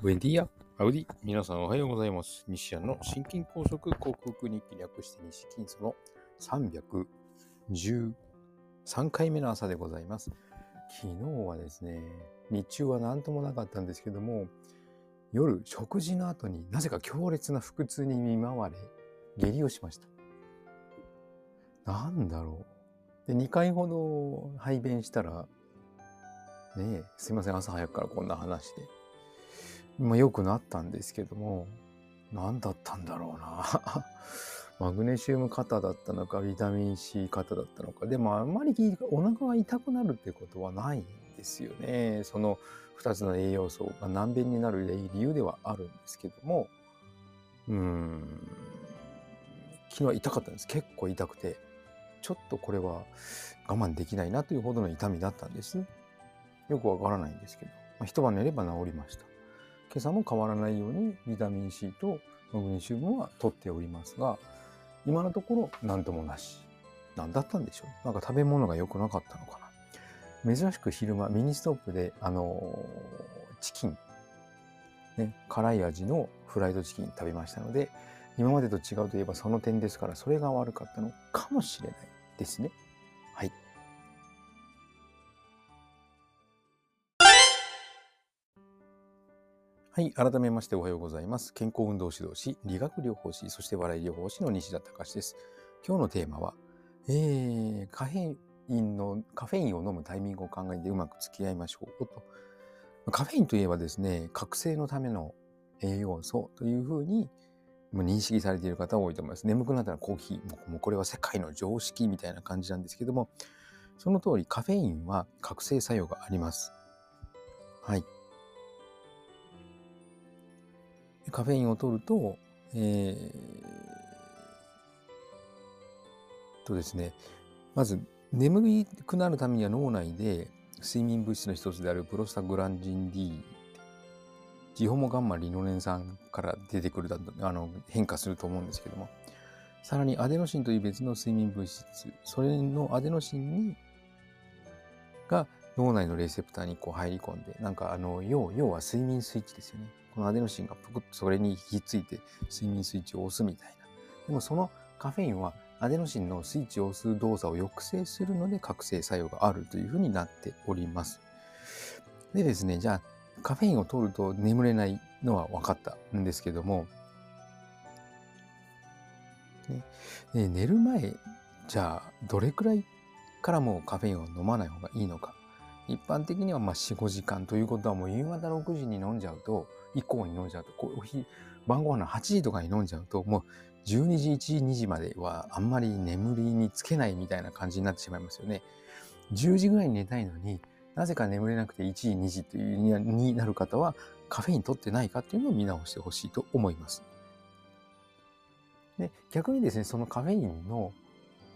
ブエンディア、アウディ、皆さんおはようございます。西安の心筋梗塞克服日記略して西金その313回目の朝でございます。昨日はですね、日中は何ともなかったんですけども、夜食事の後になぜか強烈な腹痛に見舞われ、下痢をしました。なんだろう。で、2回ほど排便したら、ねえ、すいません、朝早くからこんな話で。まあ、良くなったんですけども、何だったんだろうな。マグネシウム型だったのか、ビタミン C 型だったのか。でもあんまりお腹が痛くなるってことはないんですよね。その2つの栄養素が難便になる理由ではあるんですけども、うん、昨日は痛かったんです。結構痛くて、ちょっとこれは我慢できないなというほどの痛みだったんです。よくわからないんですけど、まあ、一晩寝れば治りました。今朝も変わらないようにビタミン C とマグネシウムは取っておりますが、今のところ何ともなし。何だったんでしょう？なんか食べ物が良くなかったのかな？珍しく昼間ミニストップで、あのー、チキン、ね、辛い味のフライドチキン食べましたので、今までと違うといえばその点ですから、それが悪かったのかもしれないですね。はい。改めましておはようございます。健康運動指導士、理学療法士、そして笑い療法士の西田隆です。今日のテーマは、えー、カフェインの、カフェインを飲むタイミングを考えてうまく付き合いましょうと。カフェインといえばですね、覚醒のための栄養素というふうに認識されている方多いと思います。眠くなったらコーヒー、もうこれは世界の常識みたいな感じなんですけども、その通りカフェインは覚醒作用があります。はい。カフェインを取ると、えー、とですね、まず眠くなるためには脳内で睡眠物質の一つであるプロスタグランジン D、ジホモガンマリノレン酸から出てくるあの変化すると思うんですけども、さらにアデノシンという別の睡眠物質、それのアデノシンにが脳内のレセプターにこう入り込んで、なんかあの、要要は睡眠スイッチですよね。このアデノシンがぷくっとそれに引きついて睡眠スイッチを押すみたいな。でもそのカフェインはアデノシンのスイッチを押す動作を抑制するので覚醒作用があるというふうになっております。でですね、じゃあカフェインを取ると眠れないのは分かったんですけども、ね、寝る前、じゃあどれくらいからもうカフェインを飲まない方がいいのか。一般的にはまあ4、5時間ということはもう夕方6時に飲んじゃうと、以降に飲んじゃうと、コーヒー、晩ご飯の8時とかに飲んじゃうと、もう12時、1時、2時まではあんまり眠りにつけないみたいな感じになってしまいますよね。10時ぐらいに寝たいのになぜか眠れなくて1時、2時というになる方はカフェイン取ってないかっていうのを見直してほしいと思います。で逆にですね、そのカフェインの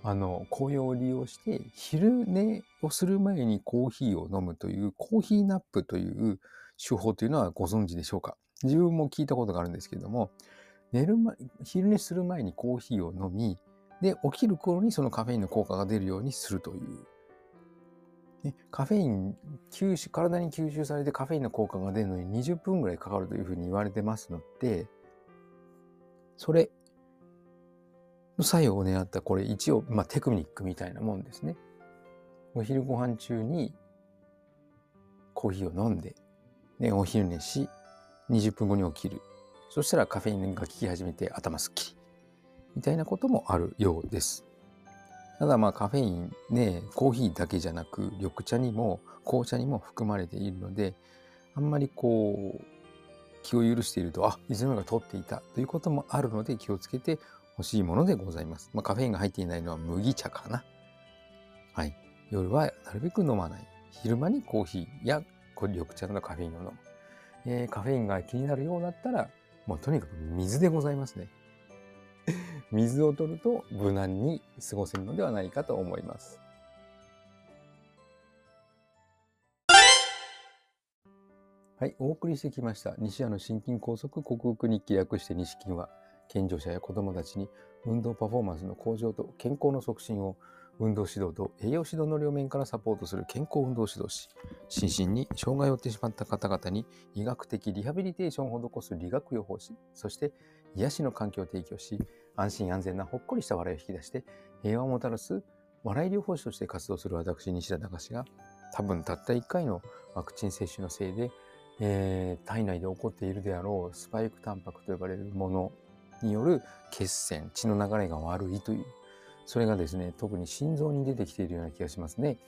あの、紅葉を利用して、昼寝をする前にコーヒーを飲むという、コーヒーナップという手法というのはご存知でしょうか？自分も聞いたことがあるんですけれども、寝る前、昼寝する前にコーヒーを飲み、で、起きる頃にそのカフェインの効果が出るようにするという。ね、カフェイン、吸収、体に吸収されてカフェインの効果が出るのに20分ぐらいかかるというふうに言われてますので、それの作用を狙ったこれ一応、まあ、テクニックみたいなもんですね。お昼ご飯中にコーヒーを飲んで、ね、お昼寝し、20分後に起きる。そしたらカフェインが効き始めて頭すっきり。みたいなこともあるようです。ただまあカフェインね、コーヒーだけじゃなく緑茶にも紅茶にも含まれているので、あんまりこう気を許していると、あ、いつの間にか取っていたということもあるので気をつけて欲しいものでございます。まあ、カフェインが入っていないのは麦茶かな。はい。夜はなるべく飲まない。昼間にコーヒーや緑茶のカフェインを飲む。えー、カフェインが気になるようだったら、もうとにかく水でございますね。水を取ると無難に過ごせるのではないかと思います。はい、お送りしてきました。西谷の心筋梗塞克服日記略して西筋は、健常者や子供たちに運動パフォーマンスの向上と健康の促進を運動指導と栄養指導の両面からサポートする健康運動指導士、心身に障害を負ってしまった方々に医学的リハビリテーションを施す理学療法士、そして癒しの環境を提供し、安心安全なほっこりした笑いを引き出して平和をもたらす笑い療法士として活動する私、西田隆が多分たった1回のワクチン接種のせいで、えー、体内で起こっているであろうスパイクタンパクと呼ばれるものによる血栓、血の流れが悪いというそれがですね、特に心臓に出てきているような気がしますね。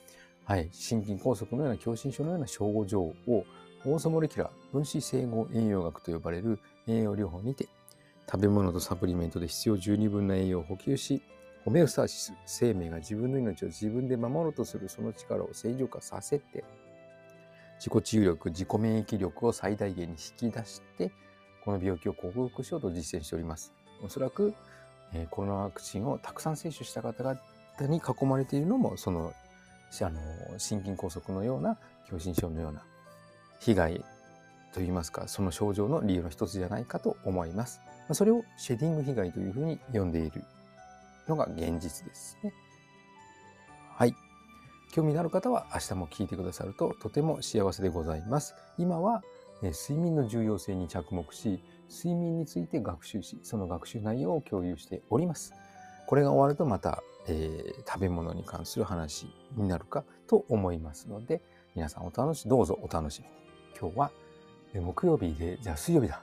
はい。心筋梗塞のような狭心症のような症状をオーソモレキュラー分子整合栄養学と呼ばれる栄養療法にて食べ物とサプリメントで必要十二分な栄養を補給しホメオスターシス生命が自分の命を自分で守ろうとするその力を正常化させて自己治癒力自己免疫力を最大限に引き出してこの病気を克服しようと実践しておりますおそらくえコロナワクチンをたくさん接種した方々に囲まれているのもそのあの心筋梗塞のような狭心症のような被害といいますかその症状の理由の一つじゃないかと思います。それをシェディング被害というふうに呼んでいるのが現実ですね。はい。興味のある方は明日も聞いてくださるととても幸せでございます。今は睡眠の重要性に着目し、睡眠について学習し、その学習内容を共有しております。これが終わるとまた、えー、食べ物に関する話になるかと思いますので、皆さんお楽し、どうぞお楽しみに。今日は木曜日で、じゃあ水曜日だ。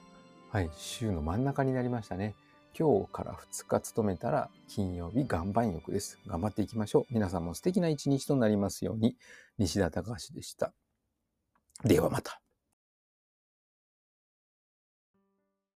はい、週の真ん中になりましたね。今日から2日勤めたら金曜日岩盤浴です。頑張っていきましょう。皆さんも素敵な一日となりますように。西田隆でした。ではまた。